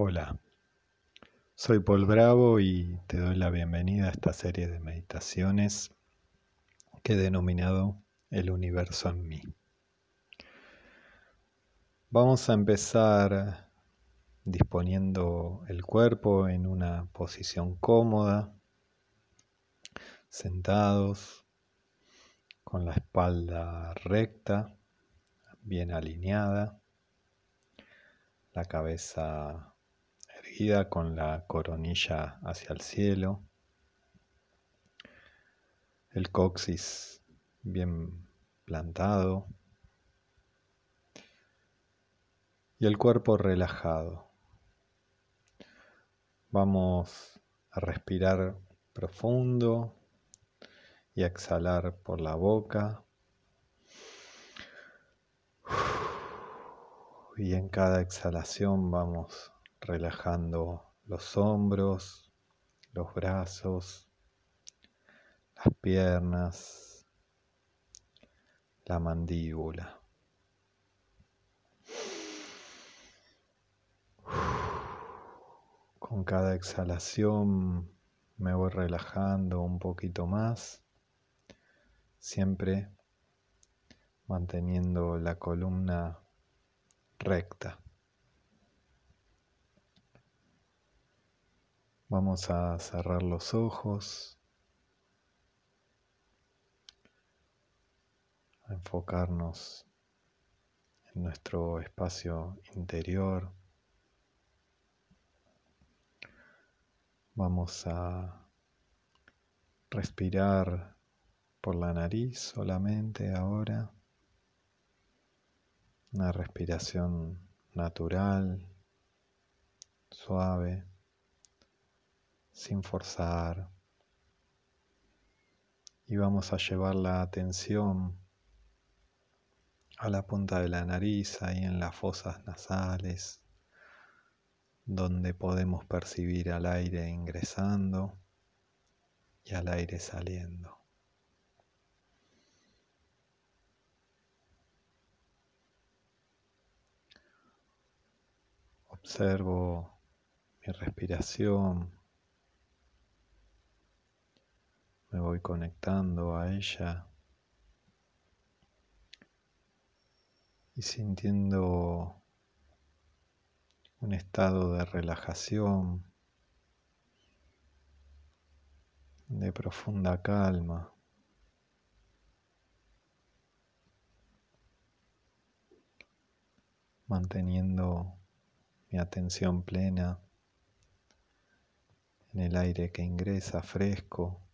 Hola, soy Paul Bravo y te doy la bienvenida a esta serie de meditaciones que he denominado El universo en mí. Vamos a empezar disponiendo el cuerpo en una posición cómoda, sentados, con la espalda recta, bien alineada, la cabeza con la coronilla hacia el cielo, el coxis bien plantado y el cuerpo relajado. Vamos a respirar profundo y a exhalar por la boca. Y en cada exhalación vamos relajando los hombros, los brazos, las piernas, la mandíbula. Con cada exhalación me voy relajando un poquito más, siempre manteniendo la columna recta. Vamos a cerrar los ojos, a enfocarnos en nuestro espacio interior. Vamos a respirar por la nariz solamente ahora. Una respiración natural, suave sin forzar. Y vamos a llevar la atención a la punta de la nariz, ahí en las fosas nasales, donde podemos percibir al aire ingresando y al aire saliendo. Observo mi respiración me voy conectando a ella y sintiendo un estado de relajación, de profunda calma. manteniendo mi atención plena en el aire que ingresa fresco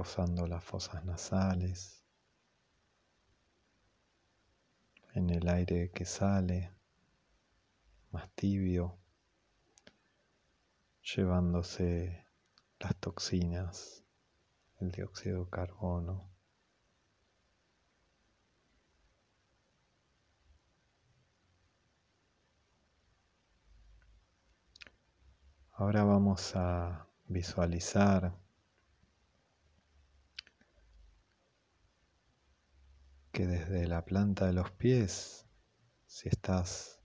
rozando las fosas nasales, en el aire que sale, más tibio, llevándose las toxinas, el dióxido de carbono. Ahora vamos a visualizar que desde la planta de los pies, si estás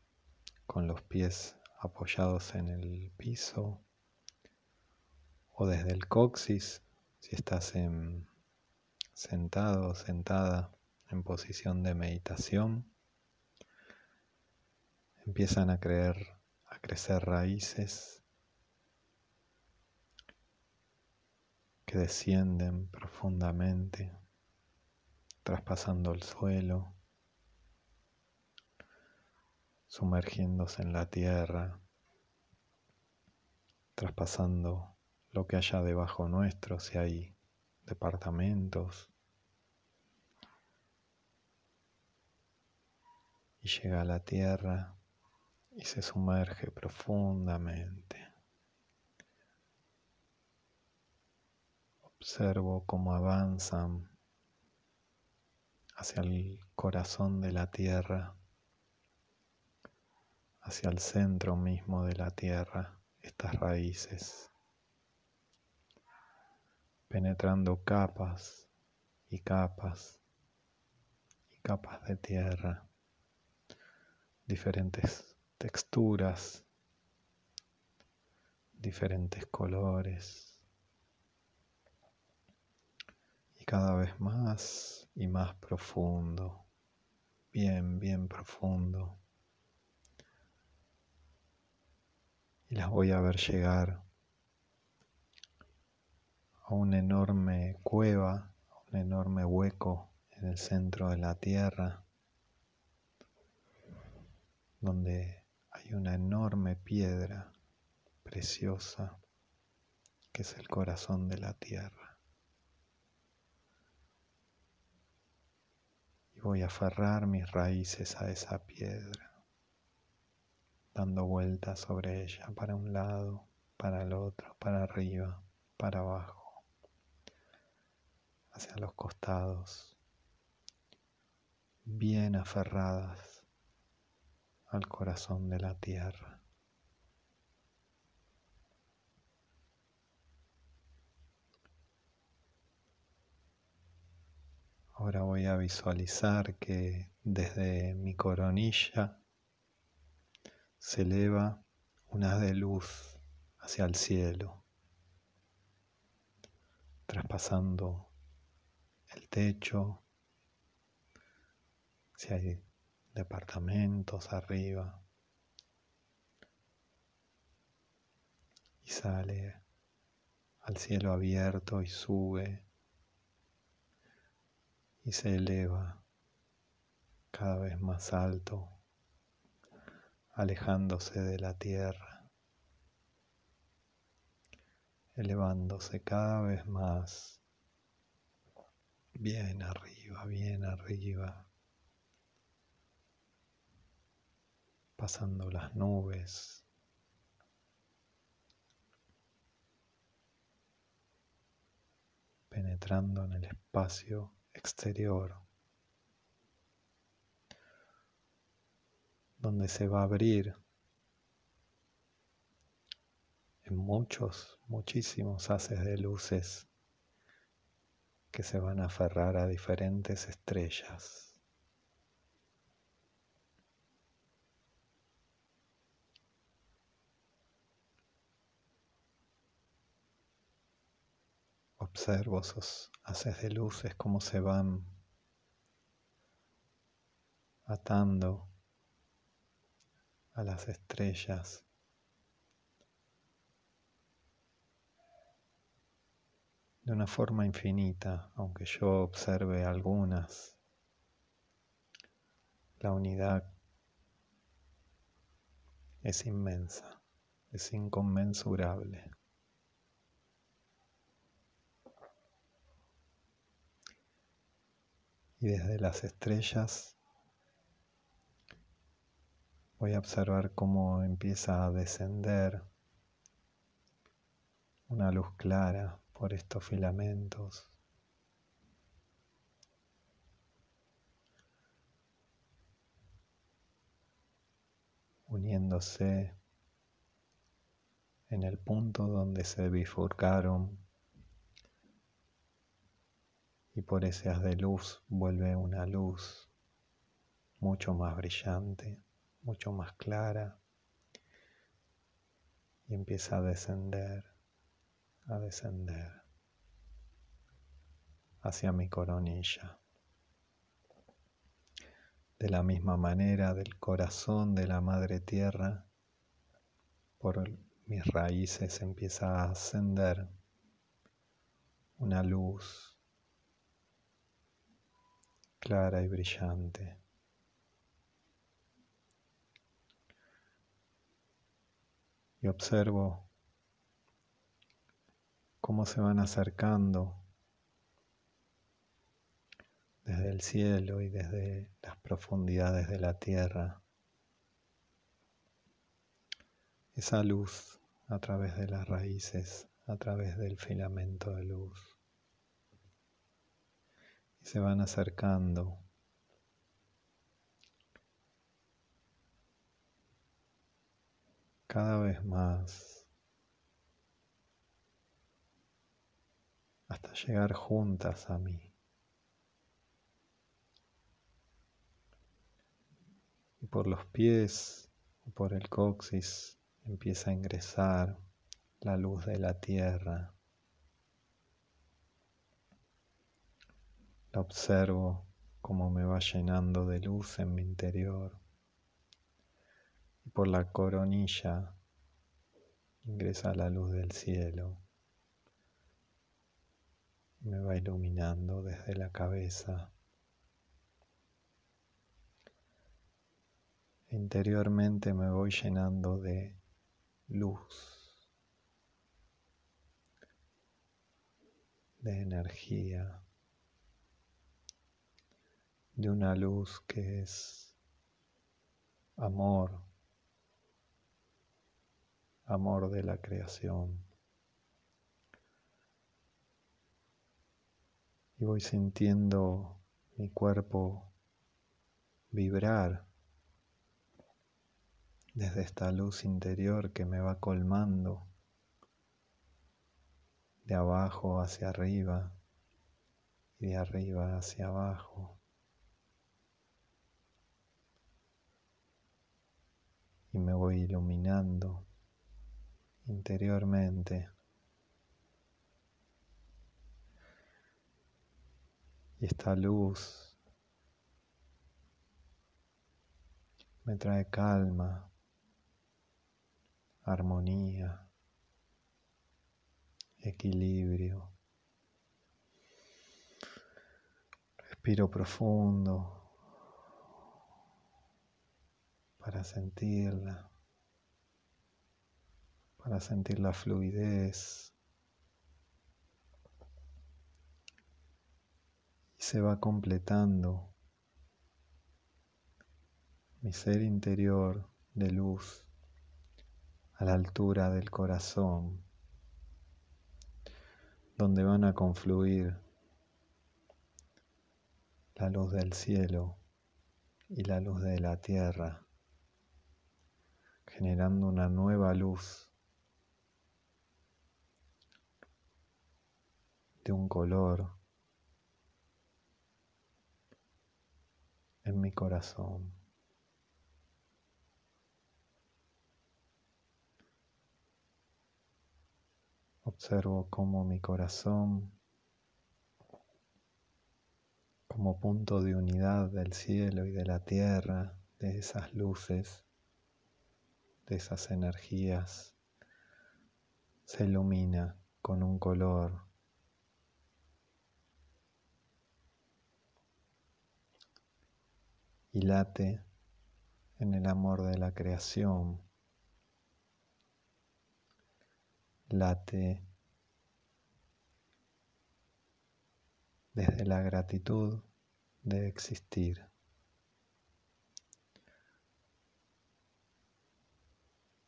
con los pies apoyados en el piso, o desde el coxis, si estás en, sentado o sentada en posición de meditación, empiezan a, creer, a crecer raíces que descienden profundamente traspasando el suelo, sumergiéndose en la tierra, traspasando lo que haya debajo nuestro, si hay departamentos, y llega a la tierra y se sumerge profundamente. Observo cómo avanzan hacia el corazón de la tierra, hacia el centro mismo de la tierra, estas raíces, penetrando capas y capas y capas de tierra, diferentes texturas, diferentes colores y cada vez más y más profundo, bien, bien profundo. Y las voy a ver llegar a una enorme cueva, un enorme hueco en el centro de la tierra, donde hay una enorme piedra preciosa que es el corazón de la tierra. Y voy a aferrar mis raíces a esa piedra, dando vueltas sobre ella para un lado, para el otro, para arriba, para abajo hacia los costados, bien aferradas al corazón de la tierra. Ahora voy a visualizar que desde mi coronilla se eleva una de luz hacia el cielo, traspasando el techo, si hay departamentos arriba, y sale al cielo abierto y sube y se eleva cada vez más alto, alejándose de la tierra, elevándose cada vez más bien arriba, bien arriba, pasando las nubes. penetrando en el espacio exterior, donde se va a abrir en muchos, muchísimos haces de luces que se van a aferrar a diferentes estrellas. Observo esos haces de luces cómo se van atando a las estrellas de una forma infinita, aunque yo observe algunas. La unidad es inmensa, es inconmensurable. Y desde las estrellas voy a observar cómo empieza a descender una luz clara por estos filamentos. uniéndose en el punto donde se bifurcaron y por ese haz de luz vuelve una luz mucho más brillante, mucho más clara y empieza a descender a descender hacia mi coronilla. De la misma manera del corazón de la Madre Tierra, por mis raíces empieza a ascender una luz clara y brillante. Y observo cómo se van acercando desde el cielo y desde las profundidades de la tierra. Esa luz a través de las raíces, a través del filamento de luz. Se van acercando cada vez más hasta llegar juntas a mí. Y por los pies por el coxis empieza a ingresar la luz de la tierra. Observo como me va llenando de luz en mi interior. Y por la coronilla ingresa la luz del cielo. Me va iluminando desde la cabeza. Interiormente me voy llenando de luz, de energía, de una luz que es amor, amor de la creación. Y voy sintiendo mi cuerpo vibrar desde esta luz interior que me va colmando de abajo hacia arriba y de arriba hacia abajo. Y me voy iluminando interiormente. Y esta luz me trae calma, armonía, equilibrio. Respiro profundo para sentirla, para sentir la fluidez. Y se va completando mi ser interior de luz a la altura del corazón, donde van a confluir la luz del cielo y la luz de la tierra, generando una nueva luz de un color en mi corazón. Observo cómo mi corazón, como punto de unidad del cielo y de la tierra, de esas luces, de esas energías, se ilumina con un color y late en el amor de la creación late desde la gratitud de existir.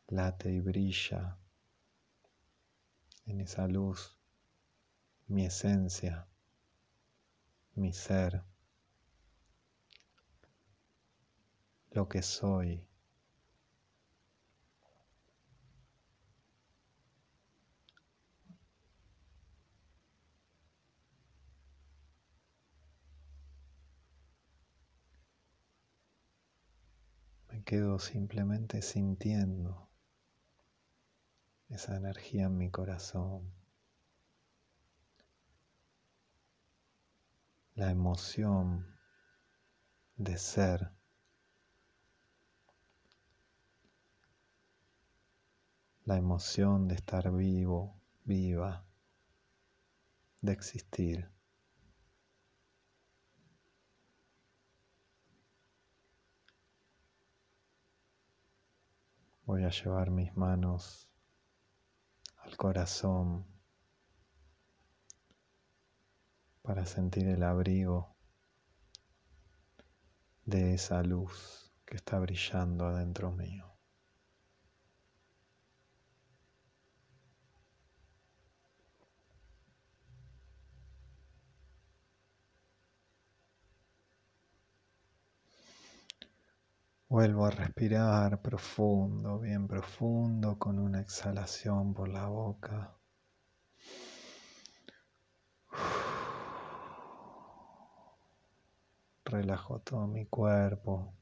Late y brilla en esa luz mi esencia, mi ser, lo que soy. quedo simplemente sintiendo esa energía en mi corazón, la emoción de ser, la emoción de estar vivo, viva, de existir. Voy a llevar mis manos al corazón para sentir el abrigo de esa luz que está brillando adentro mío. Vuelvo a respirar profundo, bien profundo, con una exhalación por la boca. Relajo todo mi cuerpo.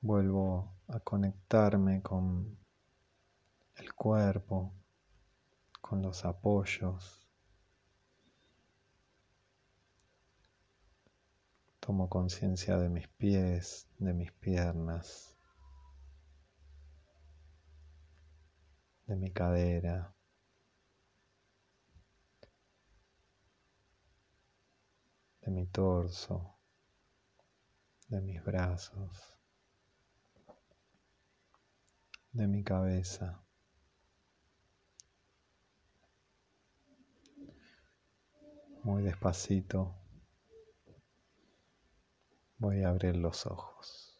Vuelvo a conectarme con el cuerpo, con los apoyos. Tomo conciencia de mis pies, de mis piernas, de mi cadera. de mi torso, de mis brazos, de mi cabeza. Muy despacito voy a abrir los ojos.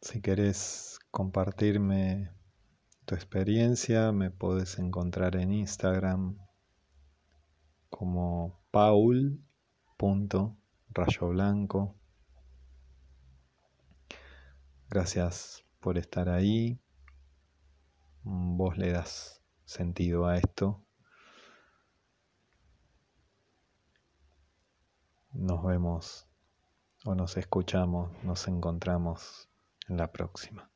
Si querés compartirme tu experiencia, me puedes encontrar en Instagram como paul.rayoblanco. Gracias por estar ahí. Vos le das sentido a esto. Nos vemos o nos escuchamos, nos encontramos en la próxima.